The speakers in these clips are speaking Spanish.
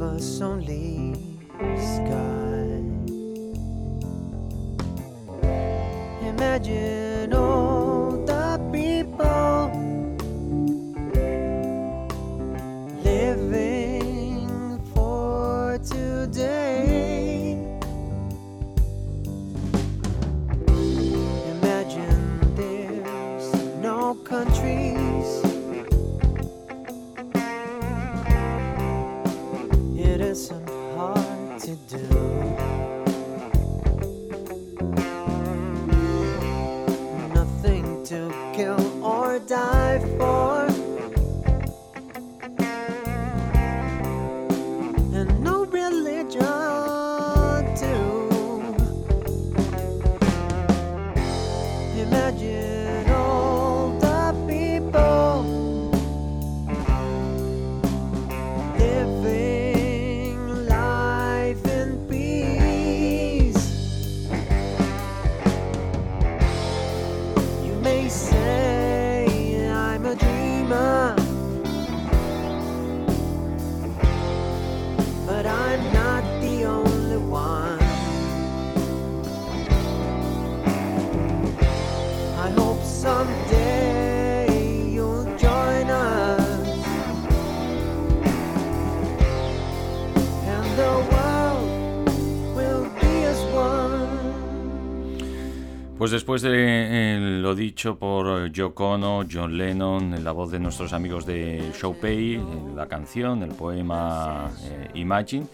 Us only sky. Imagine después de eh, lo dicho por Yoko Ono, John Lennon, en la voz de nuestros amigos de Showpay, en la canción, el poema eh, Imagine,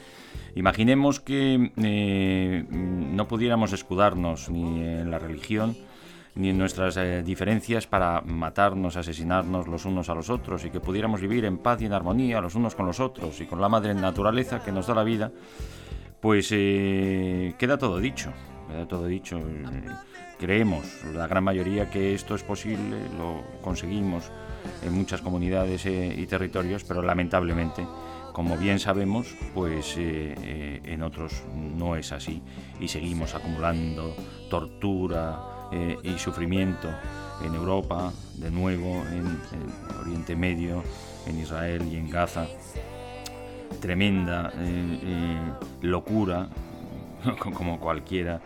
imaginemos que eh, no pudiéramos escudarnos ni en la religión ni en nuestras eh, diferencias para matarnos, asesinarnos los unos a los otros y que pudiéramos vivir en paz y en armonía los unos con los otros y con la madre naturaleza que nos da la vida, pues eh, queda todo dicho, queda todo dicho. Creemos, la gran mayoría, que esto es posible, lo conseguimos en muchas comunidades eh, y territorios, pero lamentablemente, como bien sabemos, pues eh, eh, en otros no es así y seguimos acumulando tortura y sufrimiento en Europa, de nuevo en, en Oriente Medio, en Israel y en Gaza. Tremenda locura, como cualquiera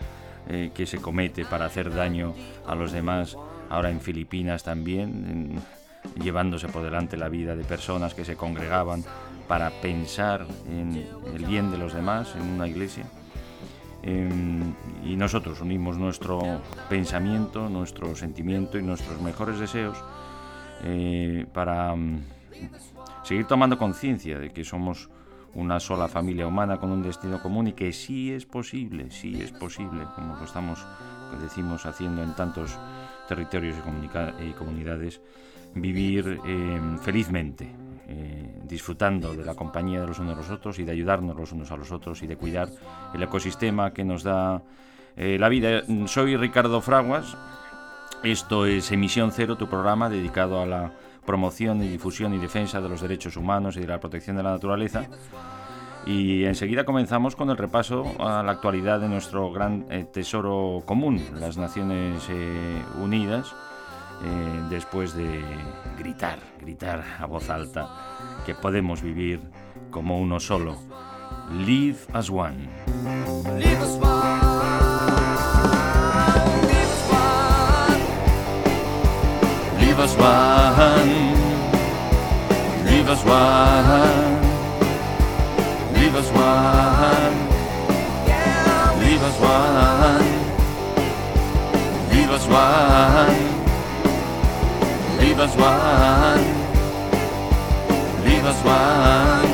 eh, que se comete para hacer daño a los demás, ahora en Filipinas también, llevándose por delante la vida de personas que se congregaban para pensar en el bien de los demás en una iglesia. Em, y nosotros unimos nuestro pensamiento, nuestro sentimiento y nuestros mejores deseos eh, para mm, seguir tomando conciencia de que somos una sola familia humana con un destino común y que sí es posible, sí es posible, como lo estamos, que decimos, haciendo en tantos territorios y, comunidades, vivir eh, felizmente, eh, disfrutando de la compañía de los unos a los otros y de ayudarnos los unos a los otros y de cuidar el ecosistema que nos da eh, la vida. Soy Ricardo Fraguas, esto es Emisión Cero, tu programa dedicado a la promoción y difusión y defensa de los derechos humanos y de la protección de la naturaleza. Y enseguida comenzamos con el repaso a la actualidad de nuestro gran eh, tesoro común, las Naciones eh, Unidas, eh, después de gritar, gritar a voz alta que podemos vivir como uno solo. Live as one. Leave us one, Leave us one. Leave us one. Leave us one. Leave us one. Leave us one. Leave us one. Leave us one.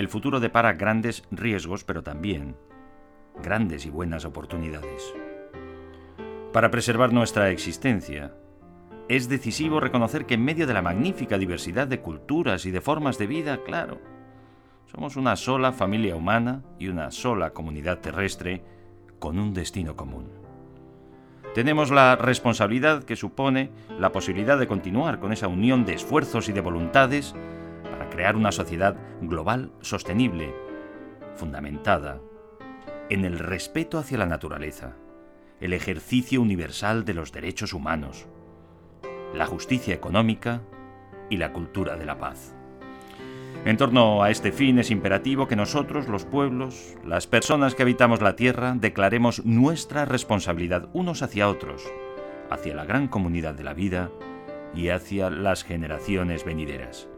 el futuro depara grandes riesgos, pero también grandes y buenas oportunidades. Para preservar nuestra existencia, es decisivo reconocer que en medio de la magnífica diversidad de culturas y de formas de vida, claro, somos una sola familia humana y una sola comunidad terrestre con un destino común. Tenemos la responsabilidad que supone la posibilidad de continuar con esa unión de esfuerzos y de voluntades crear una sociedad global sostenible, fundamentada en el respeto hacia la naturaleza, el ejercicio universal de los derechos humanos, la justicia económica y la cultura de la paz. En torno a este fin es imperativo que nosotros, los pueblos, las personas que habitamos la tierra, declaremos nuestra responsabilidad unos hacia otros, hacia la gran comunidad de la vida y hacia las generaciones venideras.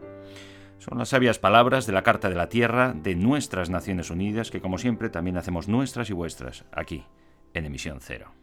Son las sabias palabras de la Carta de la Tierra de nuestras Naciones Unidas que como siempre también hacemos nuestras y vuestras aquí, en emisión cero.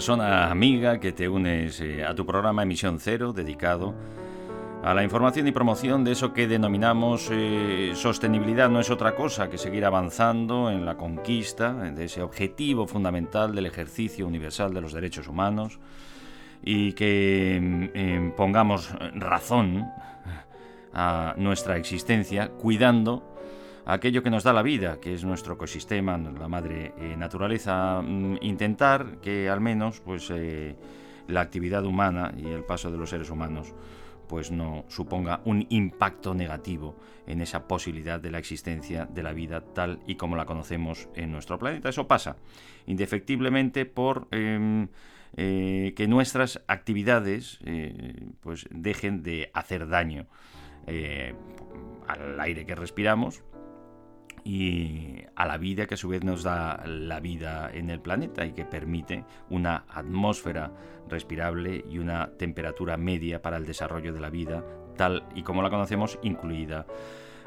Persona amiga que te unes eh, a tu programa Emisión Cero dedicado a la información y promoción de eso que denominamos eh, sostenibilidad. No es otra cosa que seguir avanzando en la conquista de ese objetivo fundamental del ejercicio universal de los derechos humanos y que mm, pongamos razón a nuestra existencia cuidando aquello que nos da la vida, que es nuestro ecosistema, la madre eh, naturaleza, mm, intentar que al menos pues, eh, la actividad humana y el paso de los seres humanos pues no suponga un impacto negativo en esa posibilidad de la existencia de la vida tal y como la conocemos en nuestro planeta. Eso pasa indefectiblemente por em, eh, que nuestras actividades pues dejen de hacer daño al aire que respiramos, y a la vida que a su vez nos da la vida en el planeta y que permite una atmósfera respirable y una temperatura media para el desarrollo de la vida tal y como la conocemos, incluida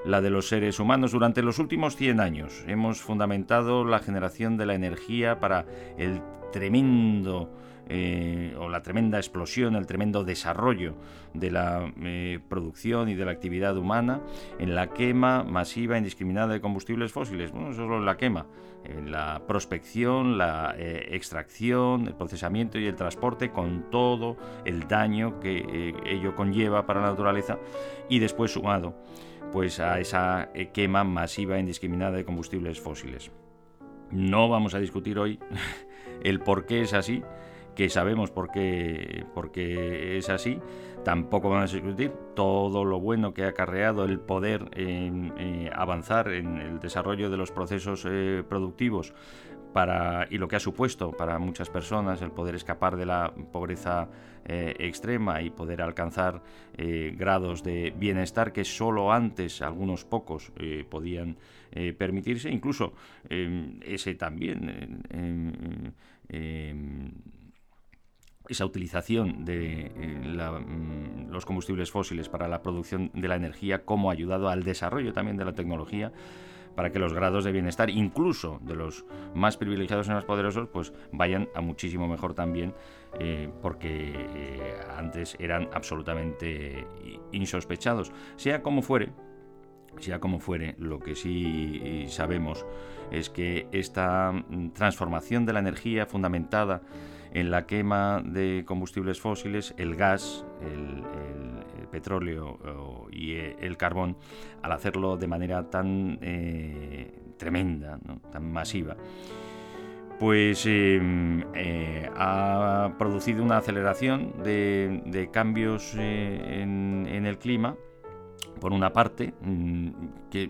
la de los seres humanos. Durante los últimos 100 años hemos fundamentado la generación de la energía para el tremendo eh, o la tremenda explosión, el tremendo desarrollo de la eh, producción y de la actividad humana en la quema masiva indiscriminada de combustibles fósiles. Bueno, eso solo en la quema, en la prospección, la eh, extracción, el procesamiento y el transporte con todo el daño que ello conlleva para la naturaleza y después sumado pues a esa quema masiva indiscriminada de combustibles fósiles. No vamos a discutir hoy el por qué es así, que sabemos por qué, es así, tampoco vamos a discutir todo lo bueno que ha acarreado el poder eh, avanzar en el desarrollo de los procesos eh, productivos para, y lo que ha supuesto para muchas personas el poder escapar de la pobreza eh, extrema y poder alcanzar grados de bienestar que solo antes algunos pocos podían permitirse, incluso ese también esa utilización de eh, mm, los combustibles fósiles para la producción de la energía, como ha ayudado al desarrollo también de la tecnología para que los grados de bienestar, incluso de los más privilegiados y más poderosos, pues vayan a muchísimo mejor también, eh, porque eh, antes eran absolutamente insospechados. Sea como fuere, sea como fuere, lo que sí sabemos es que esta mm, transformación de la energía fundamentada en la quema de combustibles fósiles, el gas, el, petróleo y el carbón, al hacerlo de manera tan tremenda, tan masiva, pues em, eh, ha producido una aceleración de, cambios eh, en, el clima. Por una parte, mm, que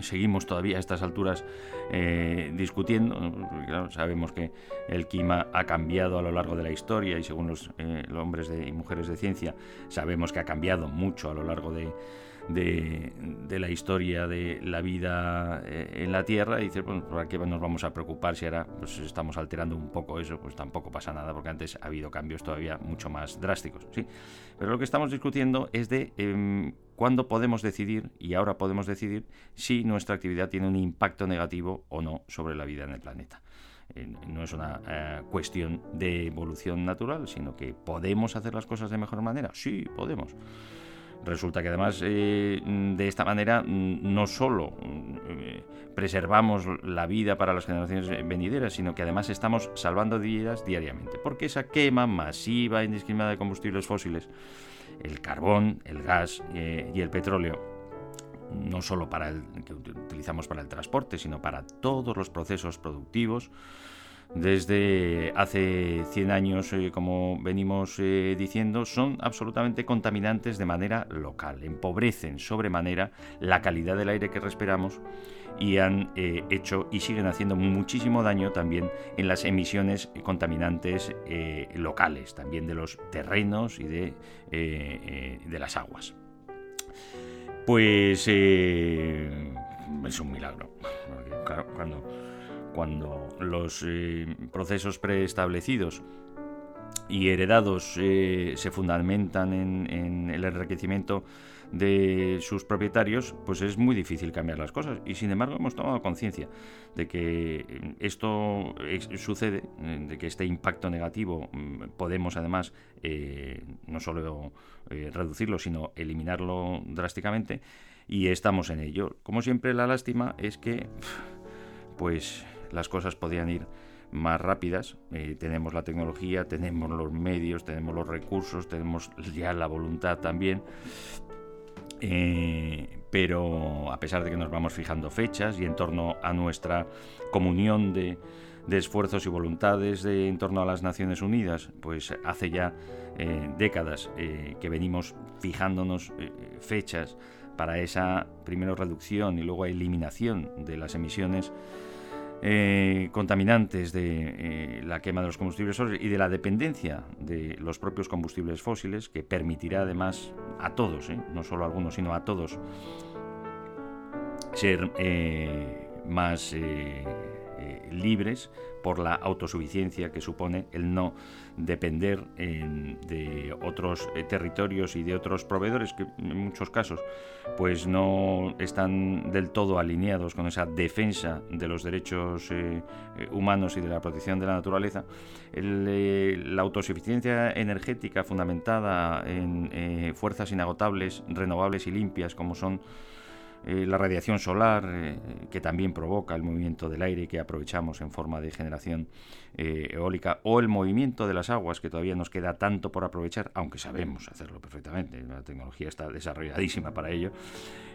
seguimos todavía a estas alturas eh, discutiendo, sabemos que el clima ha cambiado a lo largo de la historia y según los, hombres y mujeres de ciencia, sabemos que ha cambiado mucho a lo largo de, de, la historia de la vida eh, en la Tierra y dices, bueno, ¿por qué nos vamos a preocupar si ahora pues, estamos alterando un poco eso? Pues tampoco pasa nada porque antes ha habido cambios todavía mucho más drásticos. ¿sí? Pero lo que estamos discutiendo es de eh, cuándo podemos decidir, y ahora podemos decidir, si nuestra actividad tiene un impacto negativo o no sobre la vida en el planeta no es una eh, cuestión de evolución natural, sino que podemos hacer las cosas de mejor manera. Sí, podemos. Resulta que además eh, de esta manera no solo eh, preservamos la vida para las generaciones venideras, sino que además estamos salvando vidas diariamente. Porque esa quema masiva e indiscriminada de combustibles fósiles, el carbón, el gas eh, y el petróleo, no solo para el que utilizamos para el transporte, sino para todos los procesos productivos, desde hace 100 años, eh, como venimos eh, diciendo, son absolutamente contaminantes de manera local, empobrecen sobremanera la calidad del aire que respiramos y han eh, hecho y siguen haciendo muchísimo daño también en las emisiones contaminantes locales, también de los terrenos y de, de las aguas. Pues es un milagro. cuando cuando los eh, procesos preestablecidos y heredados eh, se fundamentan en, el enriquecimiento de sus propietarios, pues es muy difícil cambiar las cosas. Y sin embargo hemos tomado conciencia de que esto sucede, de que este impacto negativo mm, podemos además eh, no solo reducirlo, sino eliminarlo drásticamente. Y estamos en ello. Como siempre, la lástima es que, pues, las cosas podían ir más rápidas. Eh, tenemos la tecnología, tenemos los medios, tenemos los recursos, tenemos ya la voluntad también. Eh, pero a pesar de que nos vamos fijando fechas y en torno a nuestra comunión de, esfuerzos y voluntades en torno a las Naciones Unidas, pues hace ya eh, décadas que venimos fijándonos fechas para esa primero reducción y luego eliminación de las emisiones eh, contaminantes de eh, la quema de los combustibles fósiles y de la dependencia de los propios combustibles fósiles, que permitirá además a todos, eh, no solo a algunos, sino a todos, ser más libres por la autosuficiencia que supone el no depender de otros eh, territorios y de otros proveedores que en muchos casos pues no están del todo alineados con esa defensa de los derechos eh, eh, humanos y de la protección de la naturaleza. la autosuficiencia energética fundamentada en fuerzas inagotables, renovables y limpias como son eh, la radiación solar, eh, que también provoca el movimiento del aire que aprovechamos en forma de generación eh, eólica, o el movimiento de las aguas, que todavía nos queda tanto por aprovechar, aunque sabemos hacerlo perfectamente, la tecnología está desarrolladísima para ello,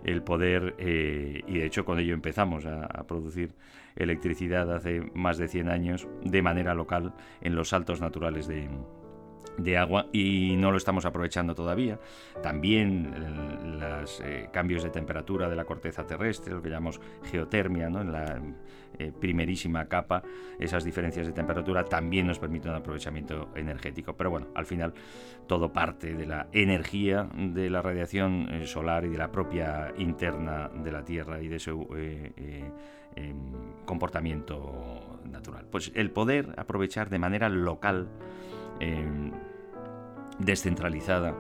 el poder, y de hecho con ello empezamos a, producir electricidad hace más de 100 años de manera local en los saltos naturales de, de agua y no lo estamos aprovechando todavía. También eh, los eh, cambios de temperatura de la corteza terrestre, lo que llamamos geotermia, en la eh, primerísima capa, esas diferencias de temperatura también nos permiten un aprovechamiento energético. Pero bueno, al final todo parte de la energía de la radiación solar y de la propia interna de la Tierra y de su em, comportamiento natural. Pues el poder aprovechar de manera local Em, descentralizada.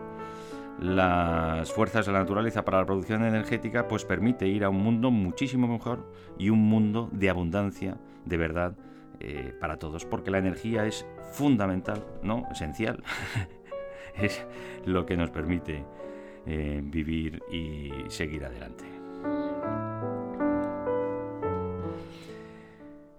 Las fuerzas de la naturaleza para la producción energética, pues permite ir a un mundo muchísimo mejor y un mundo de abundancia, de verdad, eh, para todos, porque la energía es fundamental, no esencial, es lo que nos permite eh, vivir y seguir adelante.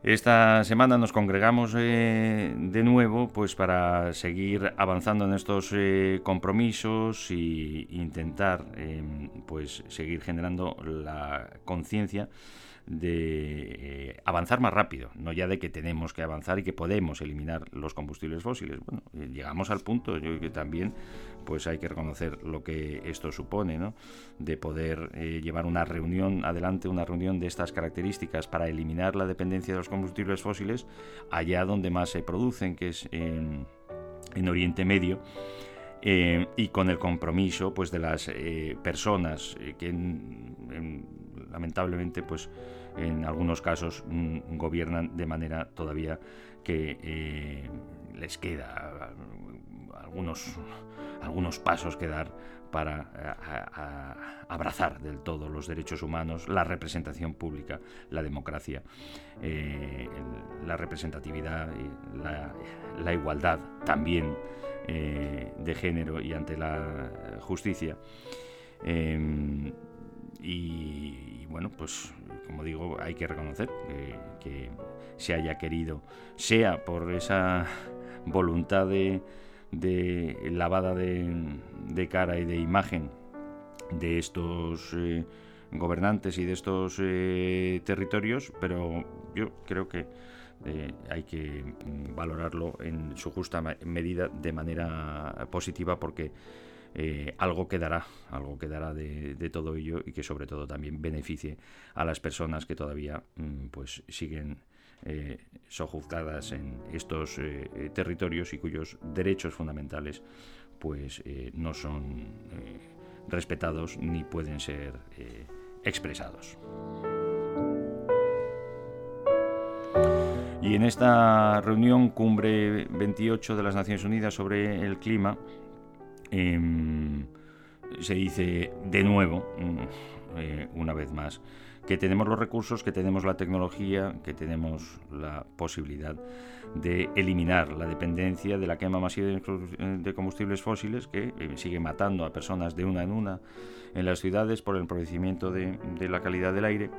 Esta semana nos congregamos eh, de nuevo pues para seguir avanzando en estos eh, compromisos e intentar em, pues seguir generando la conciencia de eh, avanzar más rápido, no ya de que tenemos que avanzar y que podemos eliminar los combustibles fósiles. Bueno, llegamos al punto, yo creo que también pues hay que reconocer lo que esto supone, ¿no? de poder eh, llevar una reunión adelante, una reunión de estas características para eliminar la dependencia de los combustibles fósiles allá donde más se producen, que es en, Oriente Medio. Eh, y con el compromiso pues de las eh, personas que lamentablemente pues en algunos casos mm, gobiernan de manera todavía que les queda algunos algunos pasos que dar para eh, abrazar del todo los derechos humanos, la representación pública, la democracia, eh, la representatividad, la, igualdad también eh, de género y ante la justicia. Em, y, bueno, pues como digo, hay que reconocer que se haya querido, sea por esa voluntad de de lavada de, cara y de imagen de estos eh, gobernantes y de estos eh, territorios, pero yo creo que eh, hay que mm, valorarlo en su justa medida de manera positiva porque algo quedará, algo quedará de, de, todo ello y que sobre todo también beneficie a las personas que todavía mm, pues siguen eh, sojuzgadas en estos eh, eh, territorios y cuyos derechos fundamentales pues eh, no son respetados ni pueden ser expresados. Y en esta reunión cumbre 28 de las Naciones Unidas sobre el clima, em, se dice de nuevo, mm, una vez más, que tenemos los recursos, que tenemos la tecnología, que tenemos la posibilidad de eliminar la dependencia de la quema masiva de combustibles fósiles que eh, sigue matando a personas de una en una en las ciudades por el empobrecimiento de, la calidad del aire.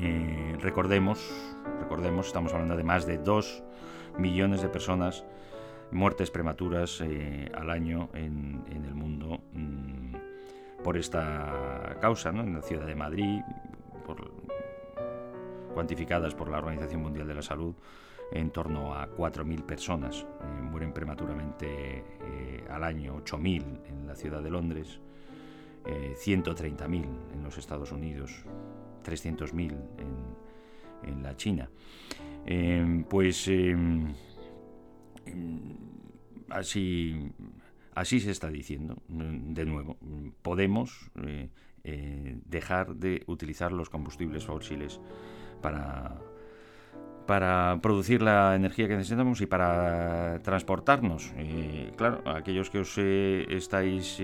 Eh, recordemos, recordemos, estamos hablando de más de 2 millones de personas muertes prematuras eh, al año en, el mundo. Mm, por esta causa, ¿no? en la ciudad de Madrid, cuantificadas por la Organización Mundial de la Salud, en torno a 4.000 personas eh, mueren prematuramente eh, al año, 8.000 en la ciudad de Londres, 130.000 eh, en los Estados Unidos, 300.000 en, en, la China. pues así Así se está diciendo, mm, de nuevo. Mm, podemos eh, eh, dejar de utilizar los combustibles fósiles para, para producir la energía que necesitamos y para transportarnos. Eh, claro, aquellos que os estáis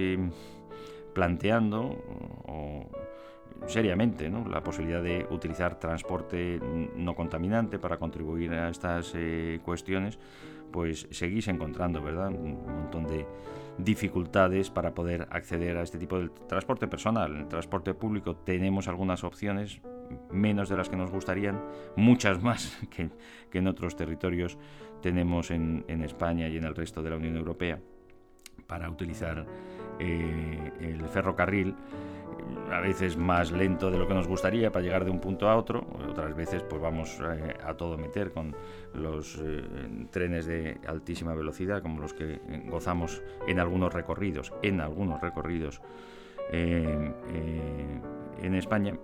planteando seriamente la posibilidad de utilizar transporte no contaminante para contribuir a estas cuestiones, pues seguís encontrando, ¿verdad? Un montón de dificultades para poder acceder a este tipo de transporte personal. En el transporte público tenemos algunas opciones, menos de las que nos gustarían, muchas más que, en otros territorios tenemos en, España y en el resto de la Unión Europea para utilizar eh, el ferrocarril a veces más lento de lo que nos gustaría para llegar de un punto a otro, otras veces pues vamos eh, a todo meter con los eh, trenes de altísima velocidad como los que gozamos en algunos recorridos, en algunos recorridos eh, en España,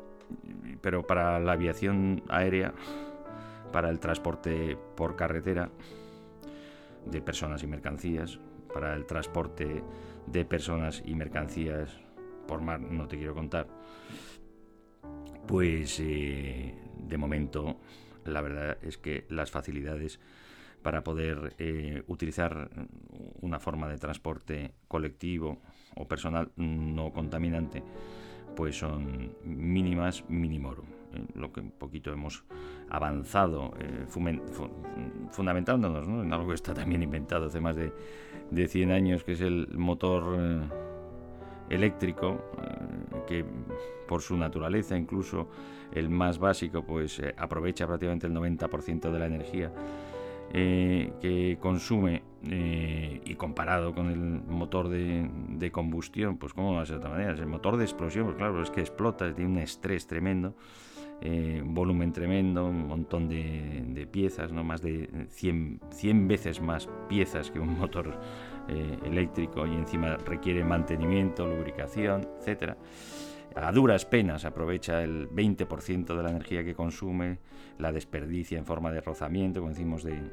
pero para la aviación aérea, para el transporte por carretera de personas y mercancías, para el transporte de personas y mercancías no te quiero contar, pues eh, de momento la verdad es que las facilidades para poder eh, utilizar una forma de transporte colectivo o personal no contaminante pues son mínimas minimorum. Eh, lo que un poquito hemos avanzado fundamentándonos en algo que está también inventado hace más de, de 100 años, que es el motor eléctrico, eh, que por su naturaleza, incluso el más básico, pues eh, aprovecha prácticamente el 90% de la energía eh, que consume y comparado con el motor de, combustión, pues cómo va a ser de otra manera. El motor de explosión, pues claro, es que explota, tiene un estrés tremendo, un volumen tremendo, un montón de, piezas, ¿no? más de 100, 100 veces más piezas que un motor eléctrico y encima requiere mantenimiento, lubricación, etcétera a duras penas aprovecha el 20% de la energía que consume, la desperdicia en forma de rozamiento, como decimos, de,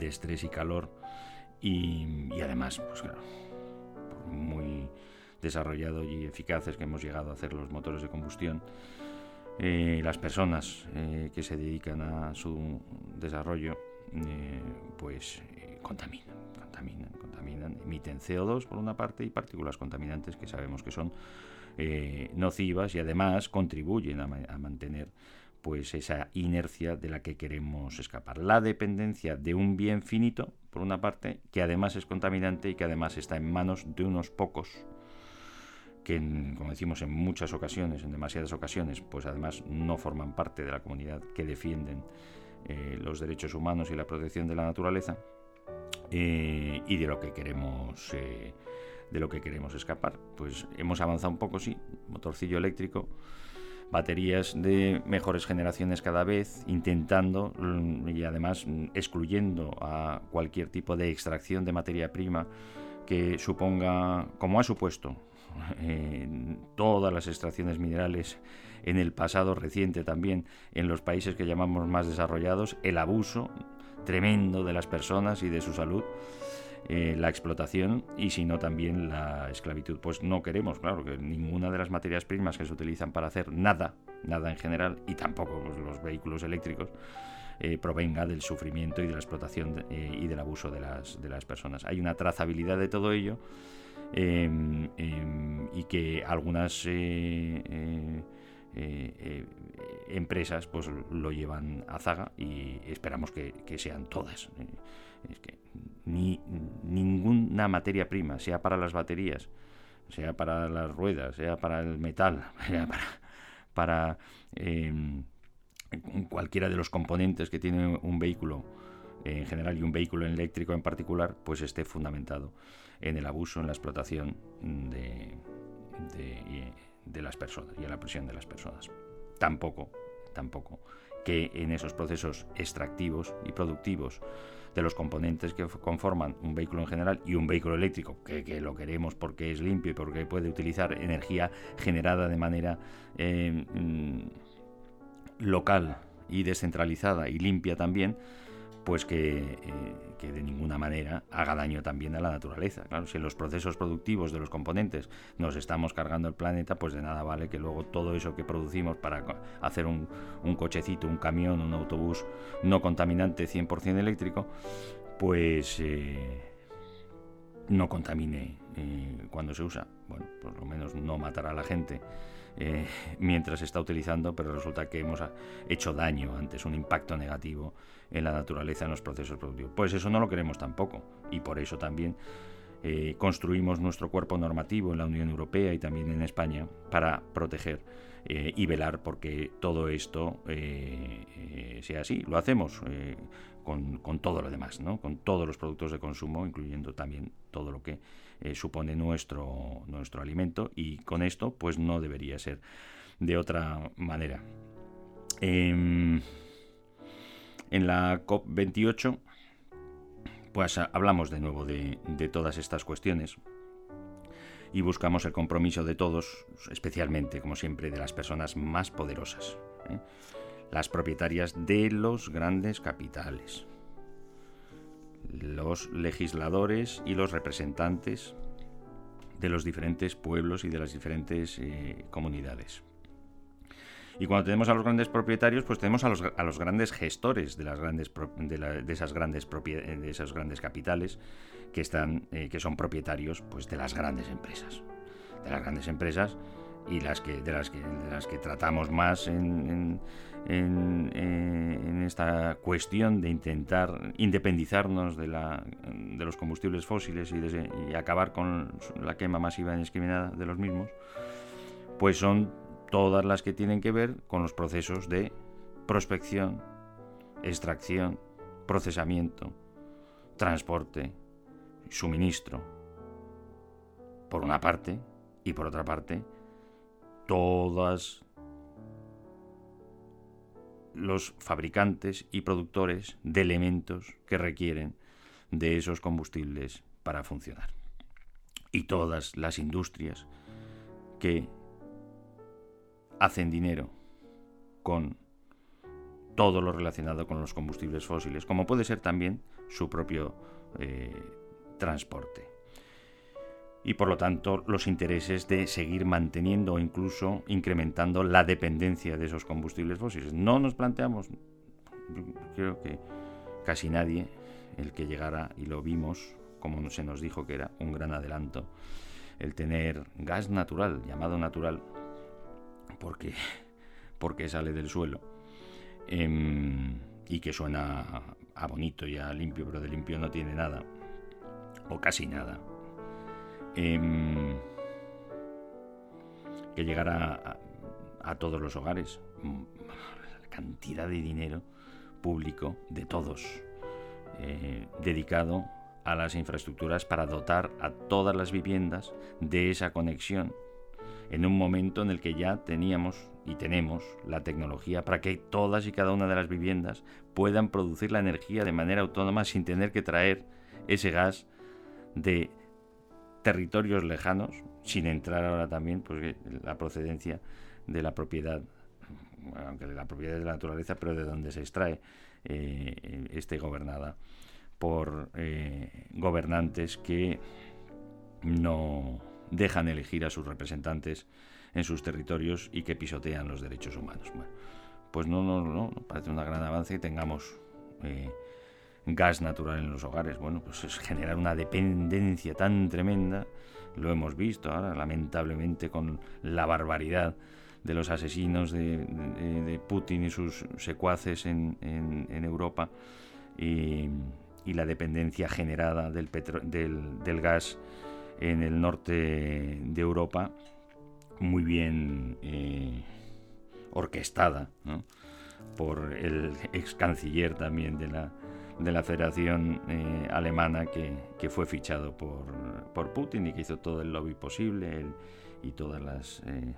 estrés y calor, y, además, pues claro, muy desarrollado y eficaces que hemos llegado a hacer los motores de combustión, eh, las personas eh, que se dedican a su desarrollo, eh, pues contaminan, contaminan, emiten CO2 por una parte y partículas contaminantes que sabemos que son eh, nocivas y además contribuyen a, mantener pues esa inercia de la que queremos escapar. La dependencia de un bien finito, por una parte, que además es contaminante y que además está en manos de unos pocos que, como decimos en muchas ocasiones, en demasiadas ocasiones, pues además no forman parte de la comunidad que defienden eh, los derechos humanos y la protección de la naturaleza eh, y de lo que queremos de lo que queremos escapar. Pues hemos avanzado un poco, sí, motorcillo eléctrico, baterías de mejores generaciones cada vez, intentando mm, y además mm, excluyendo a cualquier tipo de extracción de materia prima que suponga, como ha supuesto todas las extracciones minerales en el pasado reciente también en los países que llamamos más desarrollados, el abuso tremendo de las personas y de su salud eh, la explotación y si no también la esclavitud. Pues no queremos, claro, que ninguna de las materias primas que se utilizan para hacer nada, nada en general, y tampoco los, vehículos eléctricos, eh, provenga del sufrimiento y de la explotación eh, y del abuso de las, de las personas. Hay una trazabilidad de todo ello em, em, y que algunas empresas pues lo llevan a zaga y esperamos que, sean todas. Que ni ninguna materia prima, sea para las baterías, sea para las ruedas, sea para el metal, sea para, em, cualquiera de los componentes que tiene un vehículo en general y un vehículo eléctrico en particular, pues esté fundamentado en el abuso, en la explotación de, de las personas y en la presión de las personas. Tampoco, tampoco que en esos procesos extractivos y productivos de los componentes que conforman un vehículo en general y un vehículo eléctrico, que, lo queremos porque es limpio y porque puede utilizar energía generada de manera eh, mm, local y descentralizada y limpia también, pues eh, que, de ninguna manera haga daño también a la naturaleza. Claro, si en los procesos productivos de los componentes nos estamos cargando el planeta, pues de nada vale que luego todo eso que producimos para hacer un, cochecito, un camión, un autobús no contaminante 100% eléctrico, pues eh, no contamine eh, cuando se usa. Bueno, por lo menos no matará a la gente eh, mientras se está utilizando, pero resulta que hemos hecho daño antes, un impacto negativo en la naturaleza, en los procesos productivos. Pues eso no lo queremos tampoco y por eso también eh, construimos nuestro cuerpo normativo en la Unión Europea y también en España para proteger eh, y velar porque todo esto sea así. Lo hacemos con, todo lo demás, con todos los productos de consumo, incluyendo también todo lo que eh, supone nuestro, nuestro alimento y con esto pues no debería ser de otra manera. Em, en la COP28 pues hablamos de nuevo de, todas estas cuestiones y buscamos el compromiso de todos, especialmente, como siempre, de las personas más poderosas, ¿eh? las propietarias de los grandes capitales los legisladores y los representantes de los diferentes pueblos y de las diferentes eh, comunidades. Y cuando tenemos a los grandes propietarios, pues tenemos a los, a los grandes gestores de, las grandes, de, esas grandes de esos grandes capitales que, están, eh, que son propietarios pues, de las grandes empresas. De las grandes empresas y las que, de, las que, de las que tratamos más en, en, en, esta cuestión de intentar independizarnos de, la, de los combustibles fósiles y, y, acabar con la quema masiva indiscriminada de los mismos, pues son todas las que tienen que ver con los procesos de prospección, extracción, procesamiento, transporte, suministro. Por una parte, y por otra parte, todas los fabricantes y productores de elementos que requieren de esos combustibles para funcionar. Y todas las industrias que hacen dinero con todo lo relacionado con los combustibles fósiles, como puede ser también su propio eh, transporte. Y por lo tanto los intereses de seguir manteniendo o incluso incrementando la dependencia de esos combustibles fósiles. No nos planteamos, creo que casi nadie, el que llegara, y lo vimos, como se nos dijo que era un gran adelanto, el tener gas natural, llamado natural, porque, porque sale del suelo, em, y que suena a bonito y a limpio, pero de limpio no tiene nada, o casi nada. Em, que llegara a, todos los hogares, la cantidad de dinero público de todos, eh, dedicado a las infraestructuras para dotar a todas las viviendas de esa conexión en un momento en el que ya teníamos y tenemos la tecnología para que todas y cada una de las viviendas puedan producir la energía de manera autónoma sin tener que traer ese gas de territorios lejanos, sin entrar ahora también pues, la procedencia de la propiedad, aunque de la propiedad de la naturaleza, pero de donde se extrae, eh, esté gobernada por eh, gobernantes que no dejan elegir a sus representantes en sus territorios y que pisotean los derechos humanos. pues no, no, no, parece un gran avance que tengamos eh, gas natural en los hogares. Bueno, pues es generar una dependencia tan tremenda, lo hemos visto ahora, lamentablemente, con la barbaridad de los asesinos de, Putin y sus secuaces en, Europa y, la dependencia generada del, del gas en el norte de Europa, muy bien eh, orquestada por el ex canciller también de la, de la Federación eh, Alemana que, fue fichado por, por, Putin y que hizo todo el lobby posible y todas las eh,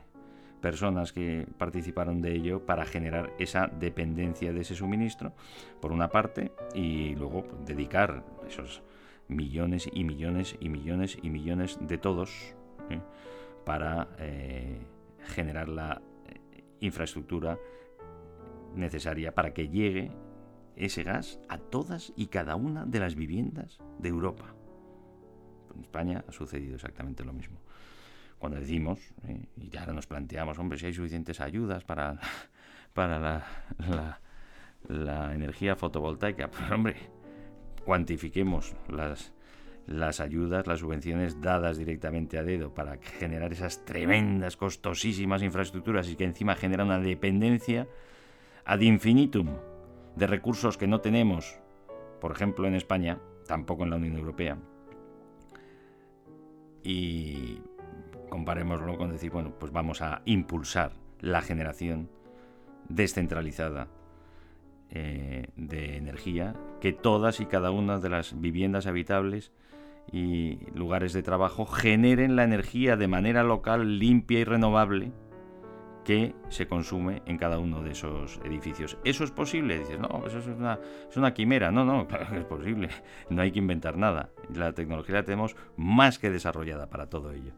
personas que participaron de ello para generar esa dependencia de ese suministro, por una parte, y luego pues, dedicar esos millones y millones y millones y millones de todos ¿eh? para generar la infraestructura necesaria para que llegue ese gas a todas y cada una de las viviendas de Europa. En España ha sucedido exactamente lo mismo. Cuando decimos, y ahora nos planteamos, hombre, si hay suficientes ayudas para, para la, la energía fotovoltaica, pues hombre, cuantifiquemos las, las ayudas, las subvenciones dadas directamente a dedo para generar esas tremendas, costosísimas infraestructuras y que encima genera una dependencia ad infinitum de recursos que no tenemos, por ejemplo en España, tampoco en la Unión Europea. Y comparémoslo con decir, bueno, pues vamos a impulsar la generación descentralizada eh, de energía, que todas y cada una de las viviendas habitables y lugares de trabajo generen la energía de manera local, limpia y renovable que se consume en cada uno de esos edificios. ¿Eso es posible? Dices, no, eso es una, es una quimera. No, no, claro que es posible. No hay que inventar nada. La tecnología la tenemos más que desarrollada para todo ello.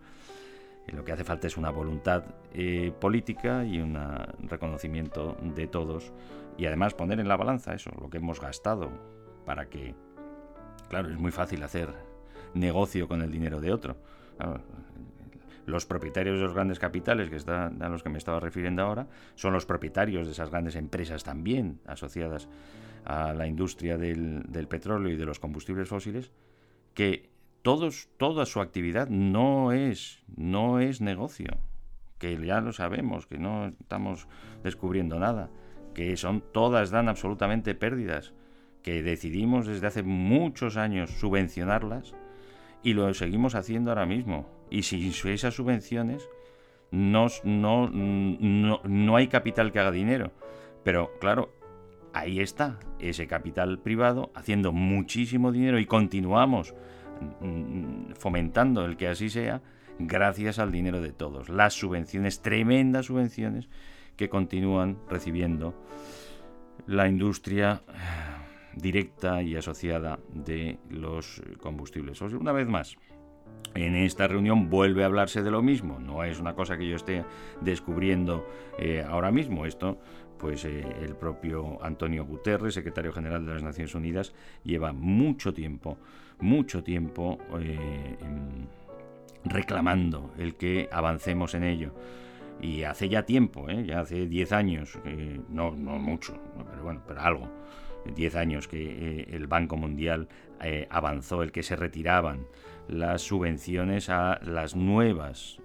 Y lo que hace falta es una voluntad eh, política y un reconocimiento de todos y además poner en la balanza eso, lo que hemos gastado, para que, claro, es muy fácil hacer negocio con el dinero de otro. Los propietarios de los grandes capitales, que están a los que me estaba refiriendo ahora, son los propietarios de esas grandes empresas también asociadas a la industria del, petróleo y de los combustibles fósiles, que todos, toda su actividad no es, no es negocio, que ya lo sabemos, que no estamos descubriendo nada que son todas dan absolutamente pérdidas, que decidimos desde hace muchos años subvencionarlas y lo seguimos haciendo ahora mismo. Y sin esas subvenciones no, no, no, no hay capital que haga dinero. Pero claro, ahí está ese capital privado haciendo muchísimo dinero y continuamos mm, fomentando el que así sea gracias al dinero de todos. Las subvenciones, tremendas subvenciones que continúan recibiendo la industria eh, directa y asociada de los combustibles. Una vez más, en esta reunión vuelve a hablarse de lo mismo. No es una cosa que yo esté descubriendo eh, ahora mismo. Esto, pues eh, el propio Antonio Guterres, secretario general de las Naciones Unidas, lleva mucho tiempo, mucho tiempo reclamando el que avancemos en ello. Y hace ya tiempo, ¿eh? ya hace 10 años, no, no mucho, pero bueno, pero algo, 10 años que eh, el Banco Mundial eh, avanzó el que se retiraban las subvenciones a las nuevas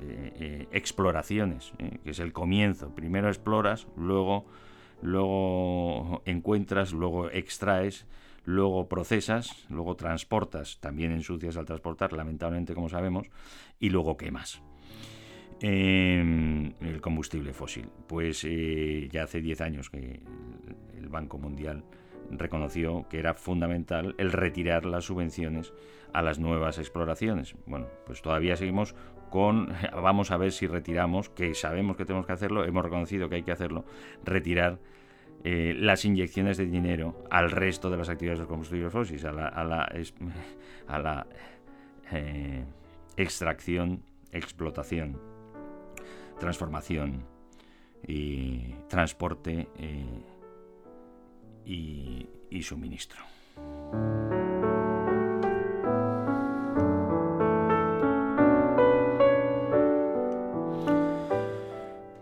exploraciones, que es el comienzo. Primero exploras, luego, luego encuentras, luego extraes luego procesas, luego transportas, también ensucias al transportar, lamentablemente como sabemos, y luego quemas. Em, el combustible fósil. Pues eh, ya hace 10 años que el Banco Mundial reconoció que era fundamental el retirar las subvenciones a las nuevas exploraciones. Bueno, pues todavía seguimos con, vamos a ver si retiramos, que sabemos que tenemos que hacerlo, hemos reconocido que hay que hacerlo, retirar eh, las inyecciones de dinero al resto de las actividades de combustibles fósiles, a la, a la, eh, extracción, explotación, transformación y transporte eh, y suministro.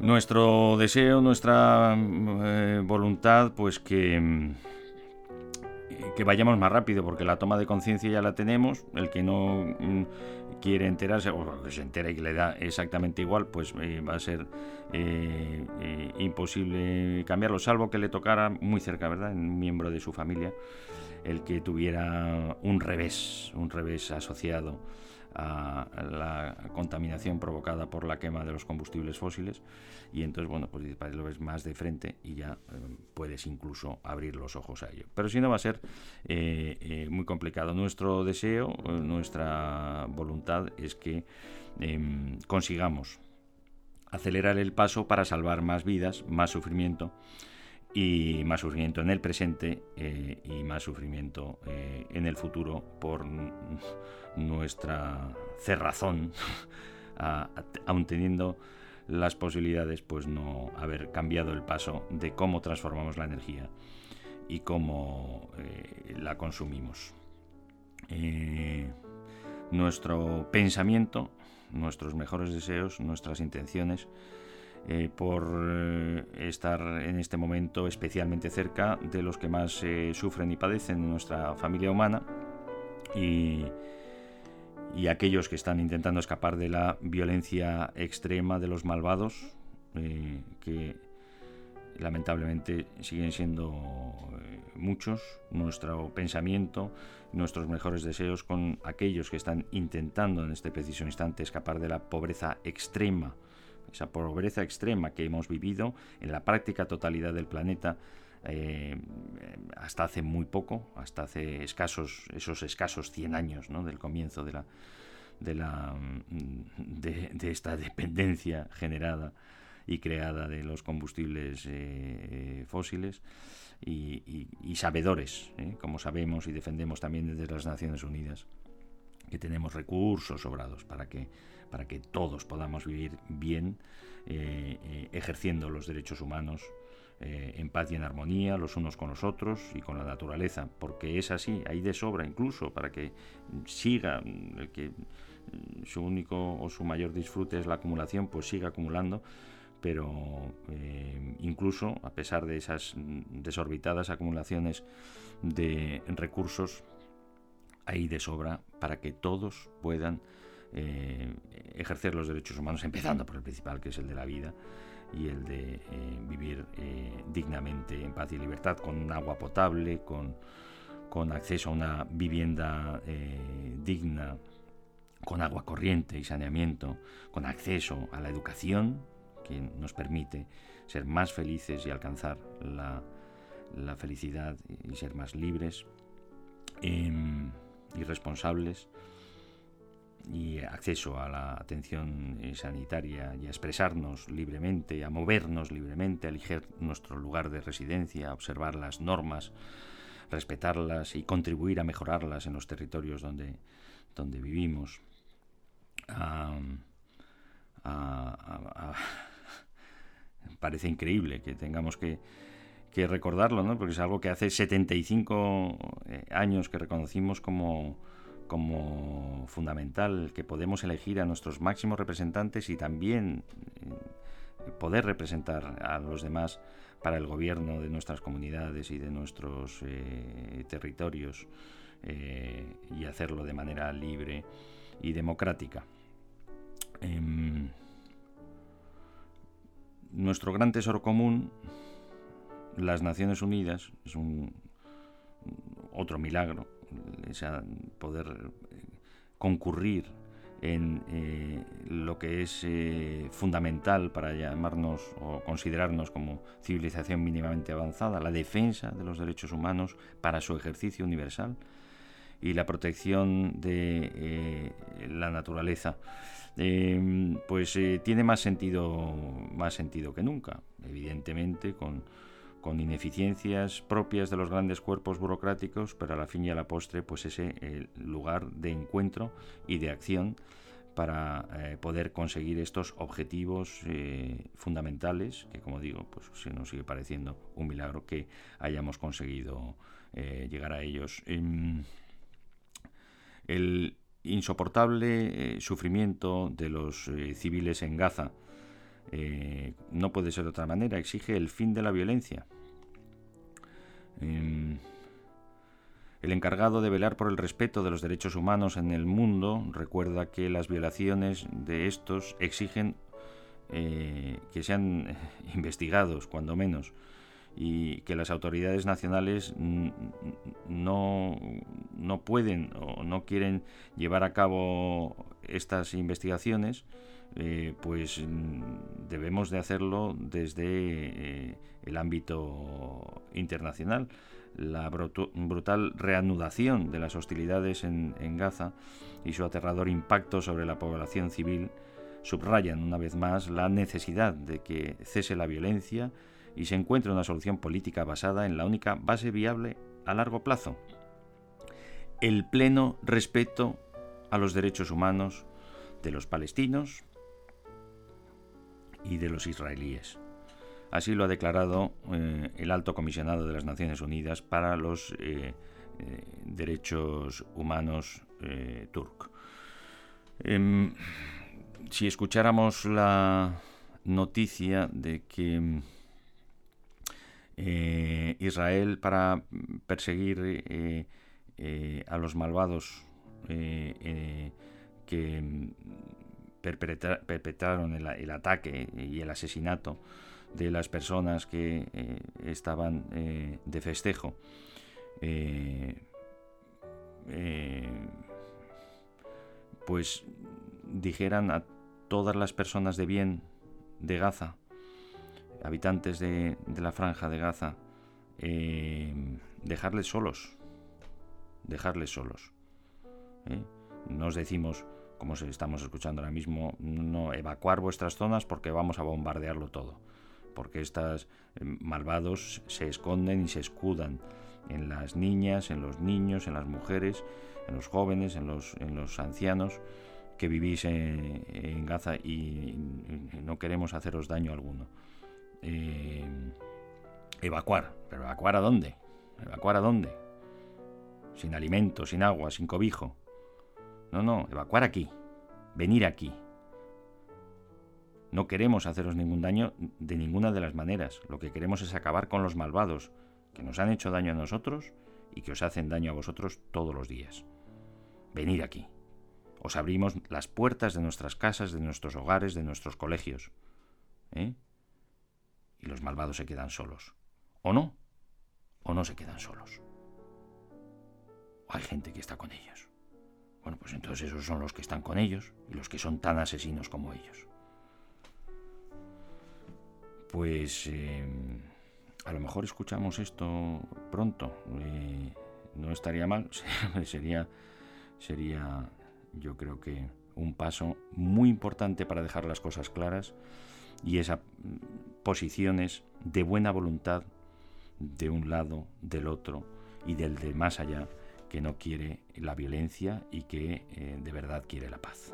Nuestro deseo, nuestra eh, voluntad, pues que, mm, que vayamos más rápido, porque la toma de conciencia ya la tenemos. El que no mm, quiere enterarse, o que se entera y que le da exactamente igual, pues eh, va a ser eh, imposible cambiarlo, salvo que le tocara muy cerca, ¿verdad? Un miembro de su familia, el que tuviera un revés, un revés asociado a la contaminación provocada por la quema de los combustibles fósiles y entonces bueno pues lo ves más de frente y ya eh, puedes incluso abrir los ojos a ello pero si no va a ser eh, eh, muy complicado. Nuestro deseo nuestra voluntad es que em, consigamos acelerar el paso para salvar más vidas más sufrimiento y más sufrimiento en el presente y más sufrimiento en el futuro por nuestra cerrazón, aun teniendo las posibilidades, pues no haber cambiado el paso de cómo transformamos la energía y cómo eh, la consumimos. Eh, nuestro pensamiento, nuestros mejores deseos, nuestras intenciones, eh, por estar en este momento especialmente cerca de los que más sufren y padecen en nuestra familia humana y, y aquellos que están intentando escapar de la violencia extrema de los malvados, eh, que lamentablemente siguen siendo eh, muchos, nuestro pensamiento, nuestros mejores deseos con aquellos que están intentando en este preciso instante escapar de la pobreza extrema, esa pobreza extrema que hemos vivido en la práctica totalidad del planeta eh, hasta hace muy poco, hasta hace escasos, esos escasos 100 años ¿no? del comienzo de, la, de, la, de, esta dependencia generada y creada de los combustibles eh, eh, fósiles y, sabedores, como sabemos y defendemos también desde las Naciones Unidas, que tenemos recursos sobrados para que, para que todos podamos vivir bien, ejerciendo los derechos humanos eh, en paz y en armonía los unos con los otros y con la naturaleza, porque es así, hay de sobra incluso para que siga el que mm, su único o su mayor disfrute es la acumulación, pues siga acumulando, pero eh, incluso a pesar de esas desorbitadas acumulaciones de recursos, hay de sobra para que todos puedan eh, ejercer los derechos humanos, empezando por el principal, que es el de la vida y el de eh, vivir eh, dignamente en paz y libertad, con agua potable, con, con acceso a una vivienda eh, digna con agua corriente y saneamiento, con acceso a la educación que nos permite ser más felices y alcanzar la, felicidad y ser más libres em, y responsables y acceso a la atención eh, sanitaria y a expresarnos libremente, a movernos libremente, a elegir nuestro lugar de residencia, a observar las normas, respetarlas y contribuir a mejorarlas en los territorios donde, donde vivimos. parece increíble que tengamos que, que recordarlo, ¿no? porque es algo que hace 75 eh, años que reconocimos como como fundamental que podemos elegir a nuestros máximos representantes y también eh, poder representar a los demás para el gobierno de nuestras comunidades y de nuestros eh, territorios eh, y hacerlo de manera libre y democrática. Em, nuestro gran tesoro común, las Naciones Unidas, es un otro milagro poder eh, concurrir en eh, lo que es eh, fundamental para llamarnos o considerarnos como civilización mínimamente avanzada, la defensa de los derechos humanos para su ejercicio universal y la protección de la naturaleza, pues tiene más sentido, más sentido que nunca, evidentemente con con ineficiencias propias de los grandes cuerpos burocráticos, pero a la fin y a la postre, pues ese el lugar de encuentro y de acción para eh, poder conseguir estos objetivos eh, fundamentales, que como digo, pues se nos sigue pareciendo un milagro que hayamos conseguido eh, llegar a ellos. Em, el insoportable sufrimiento de los civiles en Gaza, eh, no puede ser de otra manera, exige el fin de la violencia. El encargado de velar por el respeto de los derechos humanos en el mundo recuerda que las violaciones de estos exigen eh, que sean investigados, cuando menos, y que las autoridades nacionales no, no pueden o no quieren llevar a cabo estas investigaciones eh, pues mm, debemos de hacerlo desde eh, el ámbito internacional. La brutal reanudación de las hostilidades en, Gaza y su aterrador impacto sobre la población civil subrayan una vez más la necesidad de que cese la violencia y se encuentre una solución política basada en la única base viable a largo plazo, el pleno respeto a los derechos humanos de los palestinos, y de los israelíes. Así lo ha declarado eh, el alto comisionado de las Naciones Unidas para los eh, eh, Derechos Humanos turco. Em, si escucháramos la noticia de que Israel para perseguir a los malvados que perpetraron el, ataque y el asesinato de las personas que eh, estaban eh, de festejo. Eh, pues dijeran a todas las personas de bien de Gaza, habitantes de, de la franja de Gaza, dejarles solos, dejarles solos. Nos decimos, como estamos escuchando ahora mismo, no evacuar vuestras zonas porque vamos a bombardearlo todo. Porque estos eh, malvados se esconden y se escudan en las niñas, en los niños, en las mujeres, en los jóvenes, en los, en los ancianos que vivís en, Gaza y, no queremos haceros daño alguno. Eh, evacuar, pero evacuar a dónde? ¿Evacuar a dónde? Sin alimento, sin agua, sin cobijo. No, no, evacuar aquí. Venir aquí. No queremos haceros ningún daño de ninguna de las maneras. Lo que queremos es acabar con los malvados, que nos han hecho daño a nosotros y que os hacen daño a vosotros todos los días. Venid aquí. Os abrimos las puertas de nuestras casas, de nuestros hogares, de nuestros colegios. ¿Eh? Y los malvados se quedan solos. ¿O no? ¿O no se quedan solos? ¿O hay gente que está con ellos? Bueno, pues entonces esos son los que están con ellos y los que son tan asesinos como ellos. Pues eh, a lo mejor escuchamos esto pronto. Eh, no estaría mal. sería, sería, yo creo que un paso muy importante para dejar las cosas claras y esas posiciones de buena voluntad de un lado, del otro y del de más allá que no quiere la violencia y que eh, de verdad quiere la paz.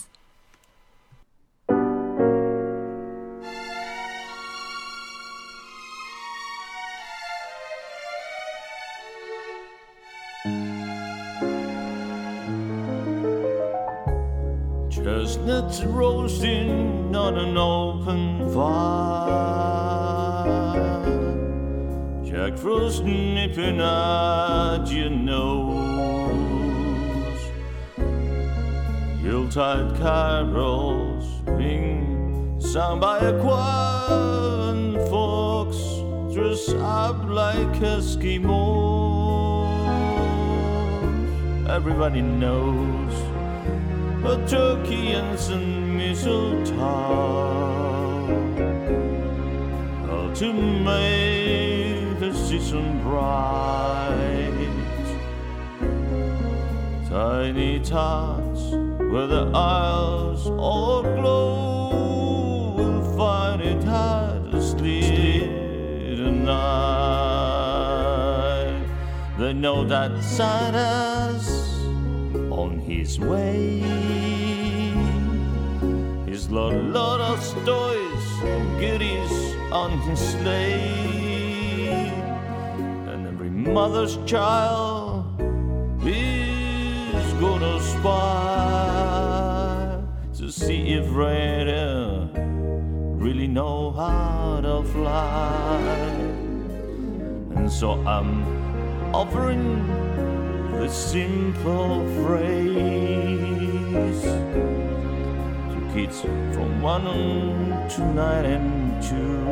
Everybody knows a turkey and some mistletoe. Oh, to make the season bright. Tiny tots where the aisles all aglow will find it hard to sleep tonight. They know that Santa's his way. He's got a lot of toys and goodies on his sleigh. And every mother's child is gonna spy to see if reindeer really know how to fly. And so I'm offering the simple phrase to kids from one to nine and two.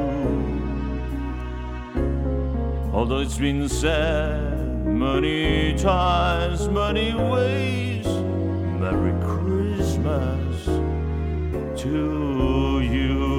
Although it's been said many times, many ways, Merry Christmas to you.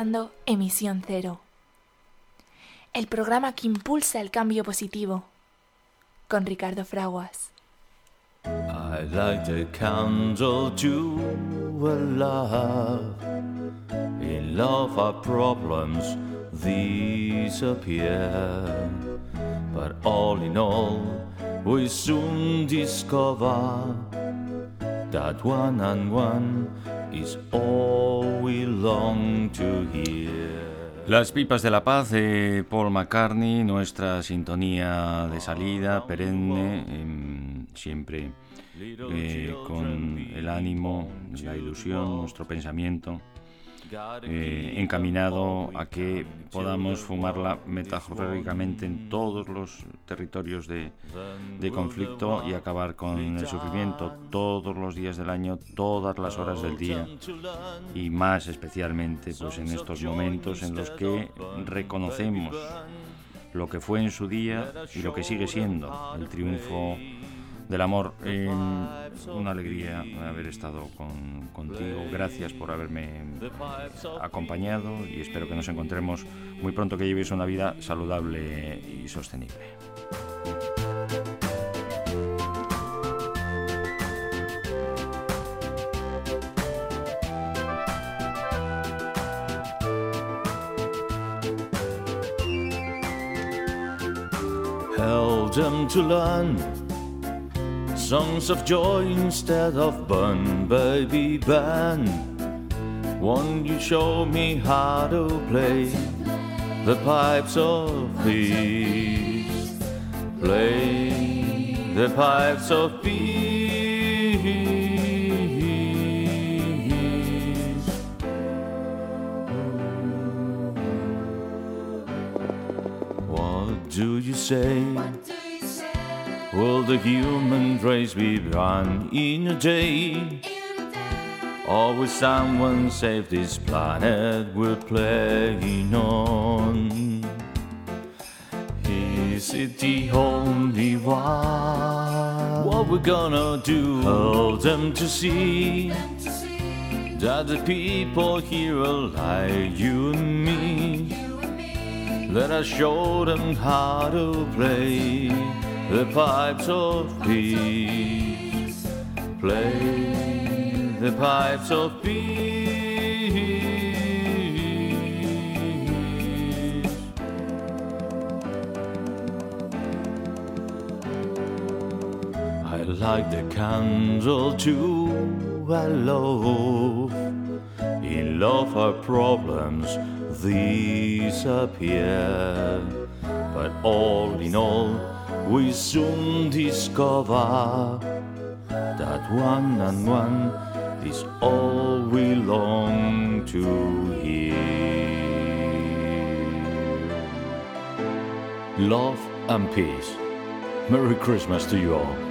escuchando Emisión Cero, el programa que impulsa el cambio positivo, con Ricardo Fraguas. I light a candle to a love. In love, our problems disappear. But all in all, we soon discover that one and one is all long to hear. Las pipas de la paz de Paul McCartney, nuestra sintonía de salida perenne, em, siempre eh, con el ánimo, la ilusión, nuestro pensamiento eh, encaminado a que podamos fumarla metafóricamente en todos los territorios de, de, conflicto y acabar con el sufrimiento todos los días del año, todas las horas del día y más especialmente pues en estos momentos en los que reconocemos lo que fue en su día y lo que sigue siendo el triunfo del amor. una alegría haber estado con, contigo. Gracias por haberme acompañado y espero que nos encontremos muy pronto, que lleves una vida saludable y sostenible. to learn songs of joy instead of burn, baby, burn. Won't you show me how to play the pipes of peace? Play the pipes of peace. What do you say? Will the human race be run in a day? Or will someone save this planet we're playing on? Is it the only one? What we're gonna do? Help them to see that the people here are like you and me. Let us show them how to play the pipes of peace. Play the pipes of peace. I like the candle too, I love. In love, our problems disappear. But all in all, we soon discover that one and one is all we long to hear. Love and peace. Merry Christmas to you all.